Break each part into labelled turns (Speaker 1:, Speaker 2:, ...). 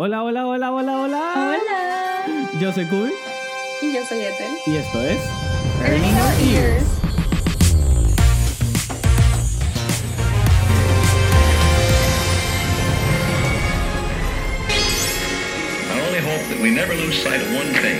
Speaker 1: Hola, hola, hola, hola, hola.
Speaker 2: Hola.
Speaker 1: Yo soy Kubi
Speaker 2: Y yo soy Ethel.
Speaker 1: y esto es
Speaker 2: Earning Our Ears.
Speaker 3: I only hope that we never lose sight of one thing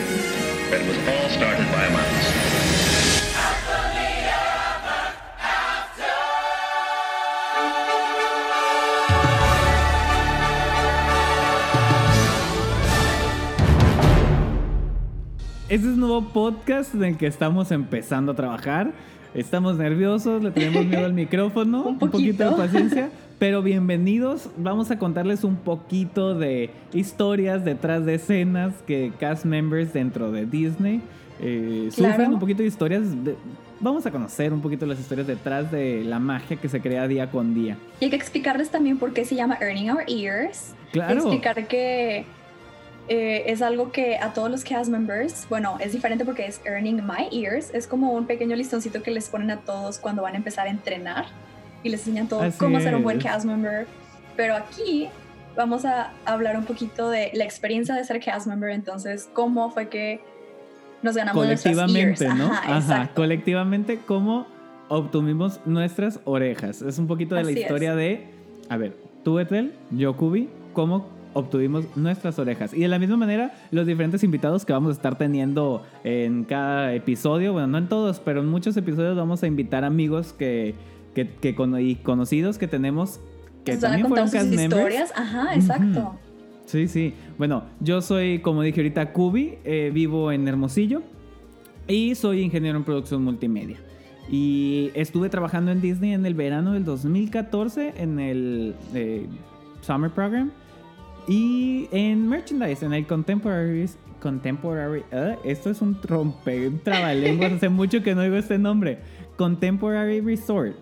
Speaker 1: Este es un nuevo podcast en el que estamos empezando a trabajar. Estamos nerviosos, le tenemos miedo al micrófono,
Speaker 2: Un
Speaker 1: poquito de
Speaker 2: poquito.
Speaker 1: paciencia, pero bienvenidos. Vamos a contarles un poquito de historias detrás de escenas que cast members dentro de Disney eh,
Speaker 2: Claro.
Speaker 1: sufren, un poquito de historias. de- vamos a conocer un poquito las historias detrás de la magia que se crea día con día.
Speaker 2: Y hay que explicarles también por qué se llama Earning Our Ears.
Speaker 1: Claro.
Speaker 2: Explicar que eh, es algo que a todos los cast members, bueno, es diferente porque es Earning My Ears. Es como un pequeño listoncito que les ponen a todos cuando van a empezar a entrenar y les enseñan todo
Speaker 1: Así
Speaker 2: cómo ser un buen cast member. Pero aquí vamos a hablar un poquito de la experiencia de ser cast member. Entonces, cómo fue que nos ganamos
Speaker 1: colectivamente,
Speaker 2: ears.
Speaker 1: ¿no?
Speaker 2: Ajá,
Speaker 1: colectivamente, cómo obtuvimos nuestras orejas. Es un poquito de la historia de, a ver, tú, Ethel, yo, Kubi, cómo obtuvimos nuestras orejas. Y de la misma manera, los diferentes invitados que vamos a estar teniendo en cada episodio, bueno, no en todos, pero en muchos episodios vamos a invitar amigos que, que, que y conocidos que tenemos que
Speaker 2: Nos van a
Speaker 1: también
Speaker 2: contar
Speaker 1: fueron
Speaker 2: sus historias. Ajá, exacto.
Speaker 1: Sí, sí. Bueno, yo soy, como dije ahorita, Kubi, eh, vivo en Hermosillo y soy ingeniero en producción multimedia. Y estuve trabajando en Disney en el verano del 2014 en el eh, Summer Program y en merchandise, en el Contemporary. Contemporary. ah, esto es un trompe, un trabalenguas. Hace mucho que no oigo este nombre. Contemporary Resort.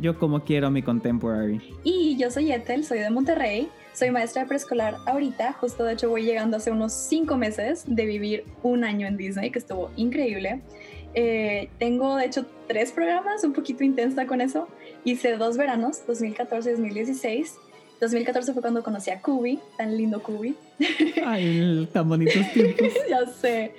Speaker 1: Yo como quiero mi Contemporary.
Speaker 2: Y yo soy Ethel, soy de Monterrey, soy maestra de preescolar ahorita, justo de hecho voy llegando hace unos cinco meses de vivir un año en Disney, que estuvo increíble. Eh, tengo de hecho tres programas, un poquito intensa con eso. Hice dos veranos, 2014 y 2016. 2014 fue cuando conocí a Kubi, tan lindo Kubi.
Speaker 1: Ay, tan bonitos tiempos.
Speaker 2: ya sé.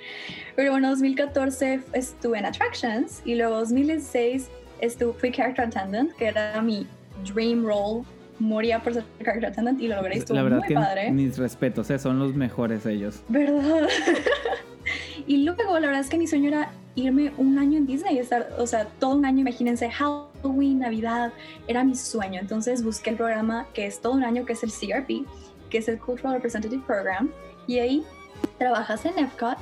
Speaker 2: Pero bueno, 2014 estuve en Attractions y luego 2016 estuve, fui Character Attendant, que era mi dream role. Moría por ser Character Attendant y lo logré. Estuvo
Speaker 1: La verdad
Speaker 2: muy
Speaker 1: que
Speaker 2: padre.
Speaker 1: mis respetos, eh, son los mejores ellos.
Speaker 2: ¿Verdad? y luego la verdad es que mi sueño era irme un año en Disney, estar, o sea, todo un año, imagínense, Halloween, Navidad, era mi sueño. Entonces busqué el programa que es todo un año, que es el CRP, que es el Cultural Representative Program, y ahí trabajas en Epcot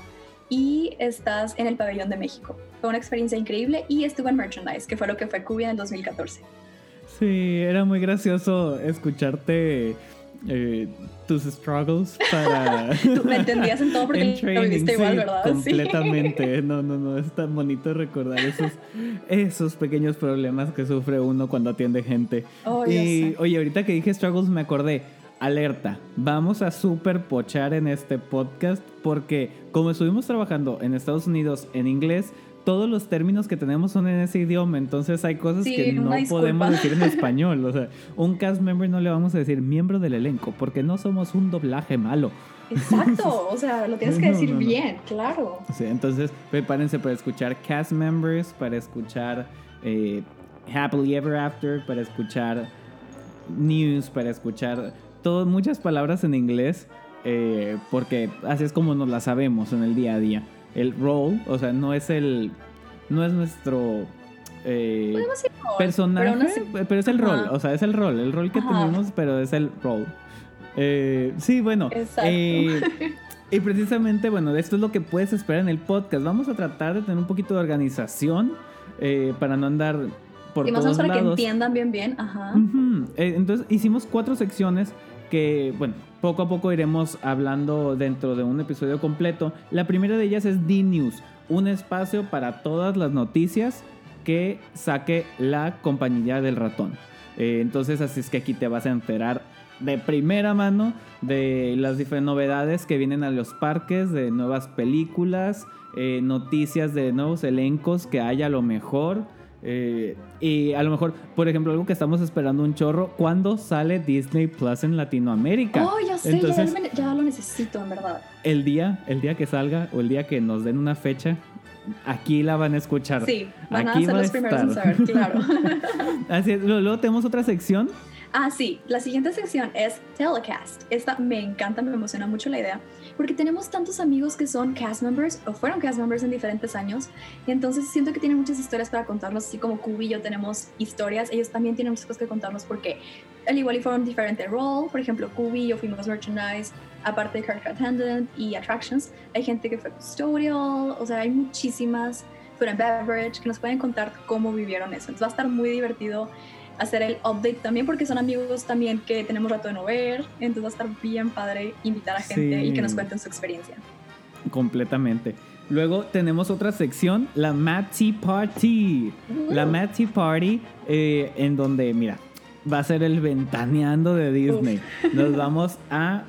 Speaker 2: y estás en el Pabellón de México. Fue una experiencia increíble y estuve en Merchandise, que fue lo que fue Cuba en el 2014.
Speaker 1: Sí, era muy gracioso escucharte eh, tus struggles para...
Speaker 2: Tú me entendías en todo porque
Speaker 1: En
Speaker 2: lo viviste igual,
Speaker 1: sí,
Speaker 2: ¿verdad? Sí.
Speaker 1: completamente. No, no, no, es tan bonito recordar esos, esos pequeños problemas que sufre uno cuando atiende gente.
Speaker 2: Oh,
Speaker 1: y oye, ahorita que dije struggles me acordé. Alerta, vamos a super pochar en este podcast porque como estuvimos trabajando en Estados Unidos en inglés, todos los términos que tenemos son en ese idioma, entonces hay cosas
Speaker 2: Sí,
Speaker 1: que no
Speaker 2: disculpa.
Speaker 1: podemos decir en español. O sea, un cast member no le vamos a decir miembro del elenco porque no somos un doblaje malo.
Speaker 2: Exacto, o sea, lo tienes que
Speaker 1: No,
Speaker 2: decir
Speaker 1: no, no.
Speaker 2: bien, claro.
Speaker 1: Sí, entonces prepárense para escuchar cast members, para escuchar eh, Happily Ever After, para escuchar news, para escuchar todo, muchas palabras en inglés, eh, porque así es como nos las sabemos en el día a día. El role, o sea, no es el, no es nuestro eh,
Speaker 2: Podemos ir por-
Speaker 1: personaje,
Speaker 2: pero así-
Speaker 1: pero es el rol, o sea, es el rol, el rol que
Speaker 2: Ajá.
Speaker 1: tenemos, pero es el role. Eh, sí, bueno.
Speaker 2: Exacto.
Speaker 1: eh, y precisamente, bueno, esto es lo que puedes esperar en el podcast. Vamos a tratar de tener un poquito de organización eh, para no andar por
Speaker 2: y más o
Speaker 1: todos
Speaker 2: menos para que entiendan bien, bien. Ajá.
Speaker 1: Ujú. Eh, Entonces hicimos cuatro secciones que, bueno, poco a poco iremos hablando dentro de un episodio completo. La primera de ellas es D-News, un espacio para todas las noticias que saque la compañía del ratón. Eh, entonces así es que aquí te vas a enterar de primera mano de las diferentes novedades que vienen a los parques, de nuevas películas, eh, noticias de nuevos elencos que haya lo mejor. Eh, y a lo mejor, por ejemplo, algo que estamos esperando un chorro, ¿cuándo sale Disney Plus en Latinoamérica?
Speaker 2: Oh, ya sé,
Speaker 1: Entonces,
Speaker 2: ya, lo necesito, en verdad.
Speaker 1: el día, el día que salga o el día que nos den una fecha, aquí la van a escuchar.
Speaker 2: Sí, van
Speaker 1: Aquí
Speaker 2: a ser
Speaker 1: va
Speaker 2: los primeros en saber, claro.
Speaker 1: Así es. Luego tenemos otra sección.
Speaker 2: Ah, sí, la siguiente sección es Telecast. Esta me encanta, me emociona mucho la idea, porque tenemos tantos amigos que son cast members o fueron cast members en diferentes años, y entonces siento que tienen muchas historias para contarnos, así como Kubi y yo tenemos historias, ellos también tienen muchas cosas que contarnos porque al igual y fueron diferente role, por ejemplo, Kubi y yo fuimos merchandise, aparte de character attendant y attractions, hay gente que fue custodial, o sea, hay muchísimas food and beverage que nos pueden contar cómo vivieron eso. Entonces va a estar muy divertido hacer el update también porque son amigos también que tenemos rato de no ver, entonces va a estar bien padre invitar a gente
Speaker 1: Sí.
Speaker 2: y que nos cuenten su experiencia.
Speaker 1: Completamente. Luego tenemos otra sección, la Mad Tea Party. La. Mad Tea Party, eh, en donde, mira, va a ser el ventaneando de Disney. Nos vamos a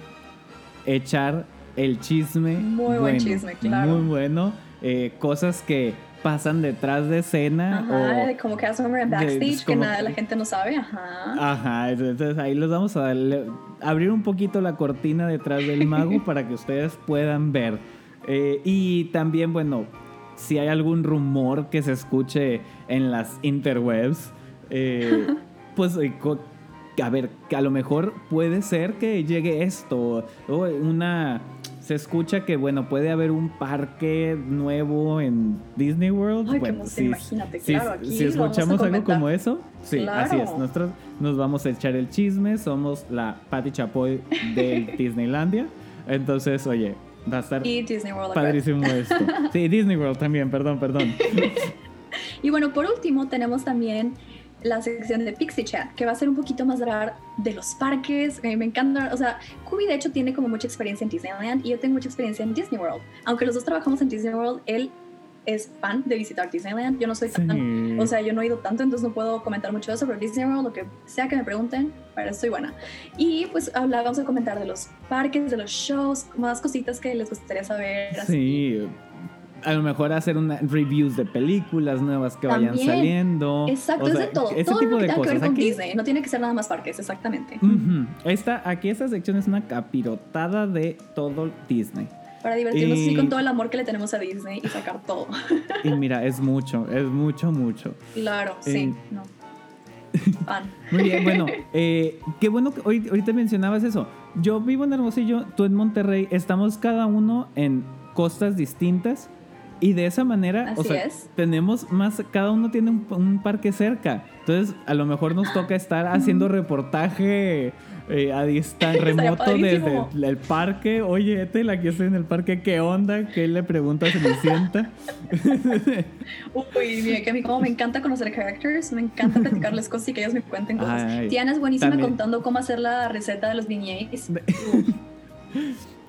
Speaker 1: echar el chisme.
Speaker 2: Muy buen chisme, claro.
Speaker 1: Muy bueno. eh, cosas que pasan detrás de escena.
Speaker 2: Ajá,
Speaker 1: o-
Speaker 2: como cast member en
Speaker 1: de-
Speaker 2: backstage que nada la gente no sabe, ajá.
Speaker 1: Ajá, entonces ahí les vamos a darle- abrir un poquito la cortina detrás del mago para que ustedes puedan ver. Eh, y también, bueno, si hay algún rumor que se escuche en las interwebs, eh, pues eh, a ver, que a lo mejor puede ser que llegue esto, o una... Se escucha que, bueno, puede haber un parque nuevo en Disney World.
Speaker 2: Ay, qué
Speaker 1: bueno,
Speaker 2: emoción, imagínate,
Speaker 1: si-
Speaker 2: claro, aquí
Speaker 1: escuchamos algo como eso, sí, así es. Nosotros nos vamos a echar el chisme, somos la Patty Chapoy del Disneylandia. Entonces, oye, va a estar
Speaker 2: Y Disney World. acá.
Speaker 1: padrísimo esto. Sí, Disney World también, perdón, perdón.
Speaker 2: Y bueno, por último tenemos también la sección de Pixie Chat, que va a ser un poquito más hablar de los parques. Eh, me encanta, o sea, Kubi de hecho tiene como mucha experiencia en Disneyland y yo tengo mucha experiencia en Disney World. Aunque los dos trabajamos en Disney World, él es fan de visitar Disneyland. Yo no soy tan,
Speaker 1: Sí.
Speaker 2: o sea, yo no he ido tanto, entonces no puedo comentar mucho de eso, pero Disney World, lo que sea que me pregunten, para estoy buena. Y pues habla, vamos a comentar de los parques, de los shows, más cositas que les gustaría saber. así.
Speaker 1: Sí. A lo mejor hacer una reviews de películas nuevas que vayan saliendo.
Speaker 2: Exacto,
Speaker 1: O
Speaker 2: es de todo.
Speaker 1: Ese
Speaker 2: todo
Speaker 1: tipo
Speaker 2: lo que
Speaker 1: de
Speaker 2: tenga que
Speaker 1: cosas.
Speaker 2: ver con
Speaker 1: Aquí-
Speaker 2: Disney. No tiene que ser nada más parques, exactamente.
Speaker 1: Ujú. Esta, aquí esta sección es una capirotada de todo Disney.
Speaker 2: Para divertirnos
Speaker 1: Y-
Speaker 2: así con todo el amor que le tenemos a Disney y sacar todo.
Speaker 1: Y mira, es mucho, es mucho, mucho.
Speaker 2: claro,
Speaker 1: Eh.
Speaker 2: sí. No.
Speaker 1: Muy bien, bueno, eh, qué bueno que hoy- ahorita mencionabas eso. Yo vivo en Hermosillo, tú en Monterrey, estamos cada uno en costas distintas y de esa manera, o
Speaker 2: Así
Speaker 1: sea,
Speaker 2: es.
Speaker 1: tenemos más, cada uno tiene un, un parque cerca. Entonces, a lo mejor nos toca estar haciendo reportaje eh, a distancia, remoto desde el parque. Oye, Etel, aquí estoy en el parque, ¿qué onda? ¿Qué le pregunta a Cenicienta?
Speaker 2: Uy, mira, que a mí como me encanta conocer characters, me encanta platicarles cosas y que ellos me cuenten cosas.
Speaker 1: Ay,
Speaker 2: Tiana es buenísima
Speaker 1: también.
Speaker 2: contando cómo hacer la receta de los beignets.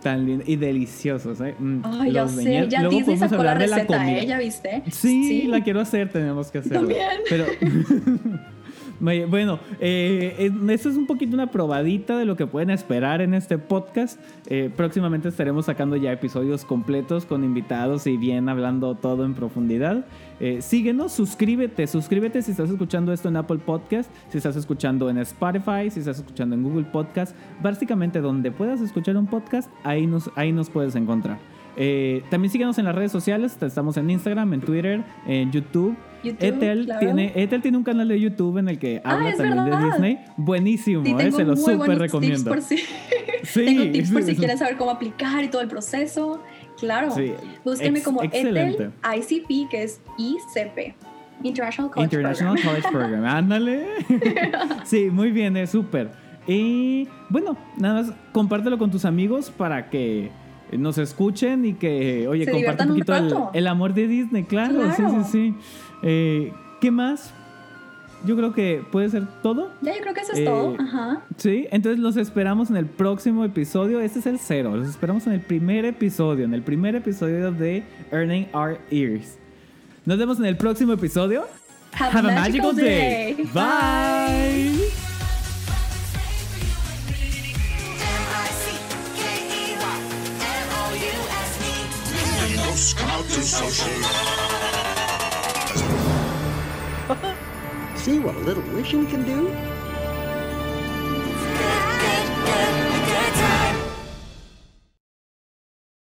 Speaker 1: Tan lindo y deliciosos, ¿eh? Mm,
Speaker 2: Ay, ya
Speaker 1: los
Speaker 2: sé, ya
Speaker 1: Luego
Speaker 2: Disney sacó la
Speaker 1: hablar de la
Speaker 2: receta,
Speaker 1: comida.
Speaker 2: ¿eh? ¿Ya viste?
Speaker 1: Sí, la quiero hacer, tenemos que hacerlo.
Speaker 2: También.
Speaker 1: Pero bueno, eh, es un poquito una probadita de lo que pueden esperar en este podcast. Eh, próximamente estaremos sacando ya episodios completos con invitados y bien hablando todo en profundidad. Eh, síguenos, suscríbete, suscríbete si estás escuchando esto en Apple Podcast, si estás escuchando en Spotify, si estás escuchando en Google Podcast. Básicamente donde puedas escuchar un podcast, ahí nos, ahí nos puedes encontrar. Eh, también síguenos en las redes sociales, estamos en Instagram, en Twitter, en YouTube.
Speaker 2: YouTube,
Speaker 1: Ethel,
Speaker 2: claro.
Speaker 1: tiene, Ethel tiene un canal de YouTube en el que
Speaker 2: Ah,
Speaker 1: habla también de. Disney. Buenísimo,
Speaker 2: Sí,
Speaker 1: eh, se lo súper recomiendo.
Speaker 2: Tips por si,
Speaker 1: Sí,
Speaker 2: tengo tips por si quieren saber cómo aplicar y todo el proceso. Claro. Búsquenme como
Speaker 1: excelente.
Speaker 2: Ethel ICP, que es ICP. International College
Speaker 1: International
Speaker 2: Program.
Speaker 1: College Program. Ándale. sí, muy bien, es súper. Y bueno, nada más compártelo con tus amigos para que nos escuchen y que, oye,
Speaker 2: Se
Speaker 1: comparte un poquito el, amor de Disney, claro. Sí,
Speaker 2: Claro.
Speaker 1: sí, sí. Eh, ¿Qué más? Yo creo que puede ser todo.
Speaker 2: Ya, yo creo que eso es
Speaker 1: Eh,
Speaker 2: todo. Ajá.
Speaker 1: Sí, entonces los esperamos en el próximo episodio. Este es el cero. Los esperamos en el primer episodio, en el primer episodio de Earning Our Ears. Nos vemos en el próximo episodio.
Speaker 2: Have, a, magical, day.
Speaker 1: Bye.
Speaker 4: to. See what a little wishing can do?